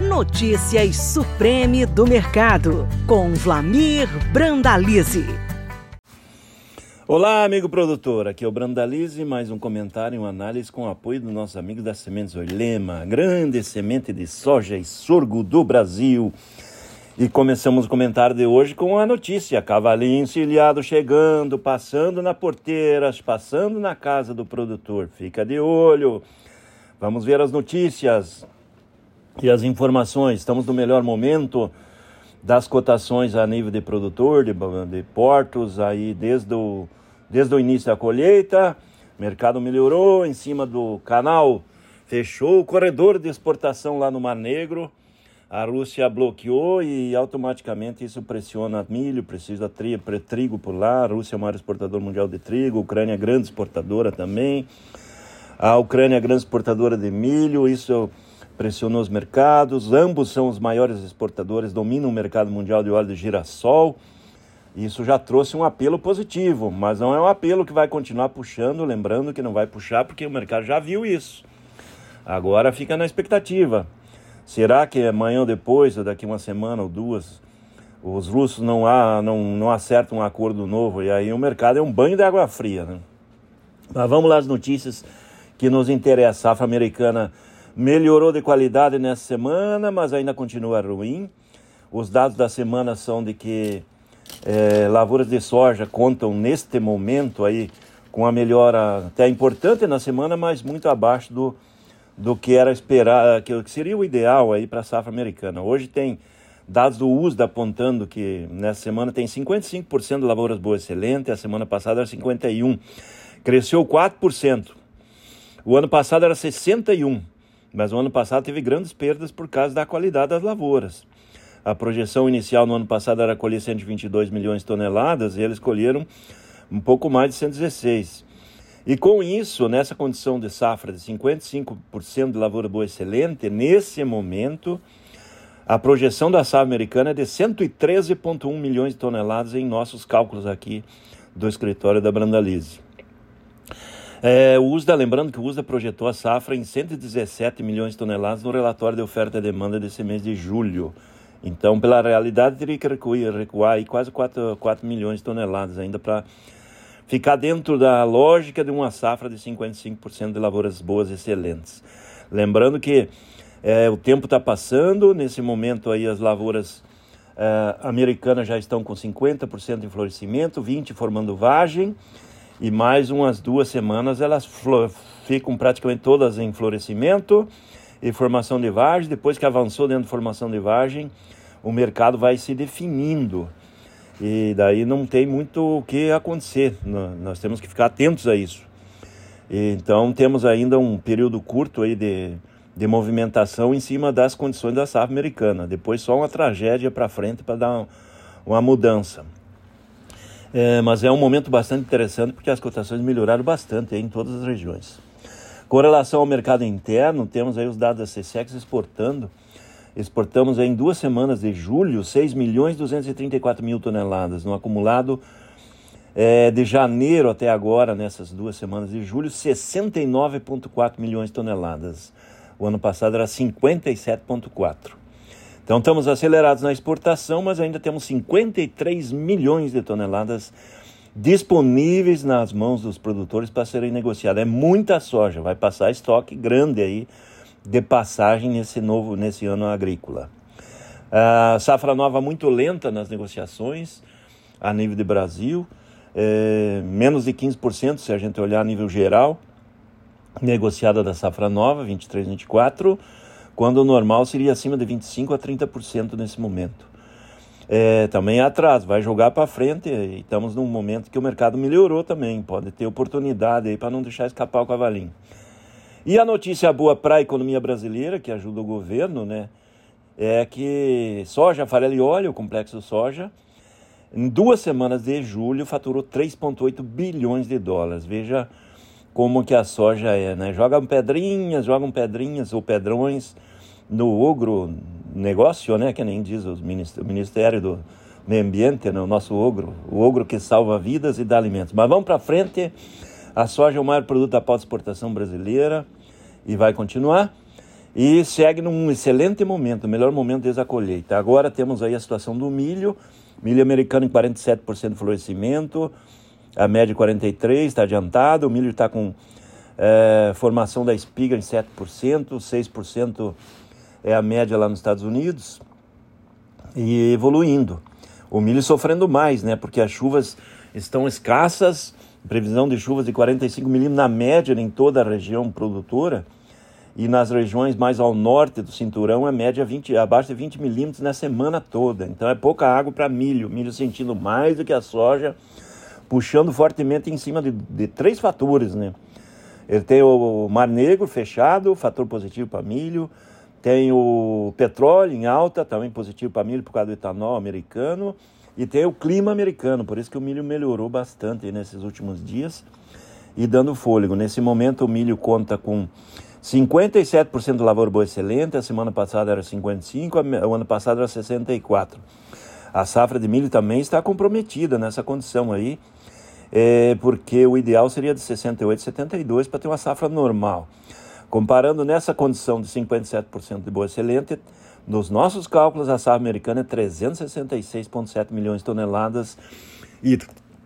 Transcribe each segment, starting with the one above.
Notícias Supreme do Mercado, com Vlamir Brandalize. Olá, amigo produtor. Aqui é o Brandalize, mais um comentário e uma análise com o apoio do nosso amigo das Sementes Oilema, grande semente de soja e sorgo do Brasil. E começamos o comentário de hoje com a notícia: cavalinho encilhado chegando, passando na porteira, passando na casa do produtor. Fica de olho. Vamos ver as notícias e as informações. Estamos no melhor momento das cotações a nível de produtor, de, de portos, aí desde o, desde o início da colheita. O mercado melhorou em cima do canal, fechou o corredor de exportação lá no Mar Negro. A Rússia bloqueou e automaticamente isso pressiona milho, precisa tri, trigo por lá. A Rússia é o maior exportador mundial de trigo, a Ucrânia é grande exportadora também. A Ucrânia é grande exportadora de milho, isso pressionou os mercados. Ambos são os maiores exportadores, dominam o mercado mundial de óleo de girassol. Isso já trouxe um apelo positivo, mas não é um apelo que vai continuar puxando, lembrando que não vai puxar porque o mercado já viu isso. Agora fica na expectativa. Será que amanhã ou depois, ou daqui uma semana ou duas, os russos não, há, não, não acertam um acordo novo e aí o mercado é um banho de água fria, né? Mas vamos lá as notícias que nos interessam. A safra americana melhorou de qualidade nessa semana, mas ainda continua ruim. Os dados da semana são de que é, lavouras de soja contam neste momento aí com a melhora até importante na semana, mas muito abaixo do, do que era esperar, que seria o ideal aí para a safra americana. Hoje tem dados do USDA apontando que nessa semana tem 55% de lavouras boas excelentes, a semana passada era 51%, cresceu 4%. O ano passado era 61%. Mas o ano passado teve grandes perdas por causa da qualidade das lavouras. A projeção inicial no ano passado era colher 122 milhões de toneladas e eles colheram um pouco mais de 116. E com isso, nessa condição de safra de 55% de lavoura boa excelente, nesse momento, a projeção da safra americana é de 113,1 milhões de toneladas em nossos cálculos aqui do escritório da Brandalize. É, o USDA, lembrando que o USDA projetou a safra em 117 milhões de toneladas no relatório de oferta e demanda desse mês de julho. Então, pela realidade, teria que recuar, recuar aí quase 4, 4 milhões de toneladas ainda para ficar dentro da lógica de uma safra de 55% de lavouras boas excelentes. Lembrando que é, o tempo está passando, nesse momento aí as lavouras é, americanas já estão com 50% de florescimento, 20% formando vagem, e mais umas duas semanas elas ficam praticamente todas em florescimento e formação de vagem. Depois que avançou dentro de formação de vagem, o mercado vai se definindo e daí não tem muito o que acontecer. Nós temos que ficar atentos a isso. Então temos ainda um período curto aí de, de movimentação em cima das condições da safra americana. Depois só uma tragédia para frente para dar uma mudança. É, mas é um momento bastante interessante porque as cotações melhoraram bastante em todas as regiões. Com relação ao mercado interno, temos aí os dados da CSEX exportando. Exportamos em duas semanas de julho 6 milhões 234 mil toneladas. No acumulado é, de janeiro até agora, nessas duas semanas de julho, 69,4 milhões de toneladas. O ano passado era 57,4. Então estamos acelerados na exportação, mas ainda temos 53 milhões de toneladas disponíveis nas mãos dos produtores para serem negociadas. É muita soja, vai passar estoque grande aí de passagem nesse novo nesse ano agrícola. A safra nova muito lenta nas negociações a nível de Brasil, é, menos de 15% se a gente olhar a nível geral, negociada da safra nova, 23, 24 quando o normal seria acima de 25% a 30% nesse momento. É, também é atrás, vai jogar para frente e estamos num momento que o mercado melhorou também, pode ter oportunidade aí para não deixar escapar o cavalinho. E a notícia boa para a economia brasileira, que ajuda o governo, né, é que soja, farelo e óleo, o complexo soja, em duas semanas de julho faturou 3,8 bilhões de dólares. Veja como que a soja é, né? Jogam pedrinhas, jogam pedrinhas ou pedrões no ogro negócio, né? Que nem diz o Ministério do Meio Ambiente, né? o nosso ogro, o ogro que salva vidas e dá alimentos. Mas vamos para frente. A soja é o maior produto da exportação brasileira e vai continuar. e segue num excelente momento, o melhor momento desde a colheita. Agora temos aí a situação do milho, milho americano em 47% de florescimento, a média 43% está adiantado, o milho está com é, formação da espiga em 7%, 6% é a média lá nos Estados Unidos, e evoluindo. O milho sofrendo mais, né? Porque as chuvas estão escassas, previsão de chuvas de 45 milímetros na média em toda a região produtora, e nas regiões mais ao norte do cinturão a média 20, abaixo de 20 milímetros na semana toda. Então é pouca água para milho, milho sentindo mais do que a soja, puxando fortemente em cima de, de três fatores, né? Ele tem o Mar Negro fechado, fator positivo para milho, tem o petróleo em alta, também positivo para milho por causa do etanol americano. E tem o clima americano, por isso que o milho melhorou bastante nesses últimos dias e dando fôlego. Nesse momento o milho conta com 57% de lavoura boa excelente, a semana passada era 55%, o ano passado era 64%. A safra de milho também está comprometida nessa condição aí, é, porque o ideal seria de 68, 72 para ter uma safra normal. Comparando nessa condição de 57% de boa excelente, nos nossos cálculos a safra americana é 366,7 milhões de toneladas e,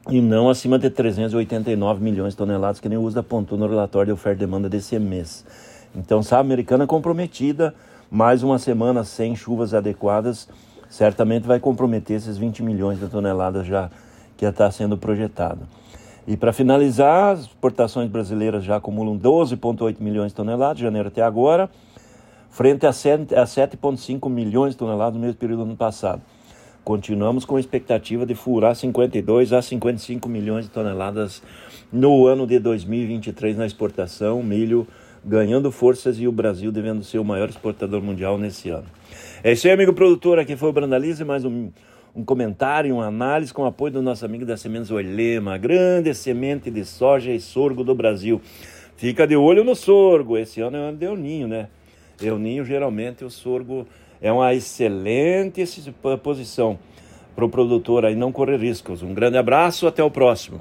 e não acima de 389 milhões de toneladas, que nem o USDA apontou no relatório de oferta e demanda desse mês. Então, safra americana comprometida, mais uma semana sem chuvas adequadas, certamente vai comprometer esses 20 milhões de toneladas já que está sendo projetado. E para finalizar, as exportações brasileiras já acumulam 12,8 milhões de toneladas, de janeiro até agora, frente a 7,5 milhões de toneladas no mesmo período do ano passado. Continuamos com a expectativa de furar 52 a 55 milhões de toneladas no ano de 2023 na exportação, milho ganhando forças e o Brasil devendo ser o maior exportador mundial nesse ano. É isso aí, amigo produtor. Aqui foi o Brandalize, mais um um comentário, uma análise com o apoio do nosso amigo da Sementes Olema, grande semente de soja e sorgo do Brasil. Fica de olho no sorgo, esse ano é o ano de El Ninho, né? El Ninho, geralmente, o sorgo é uma excelente posição para o produtor aí não correr riscos. Um grande abraço, até o próximo.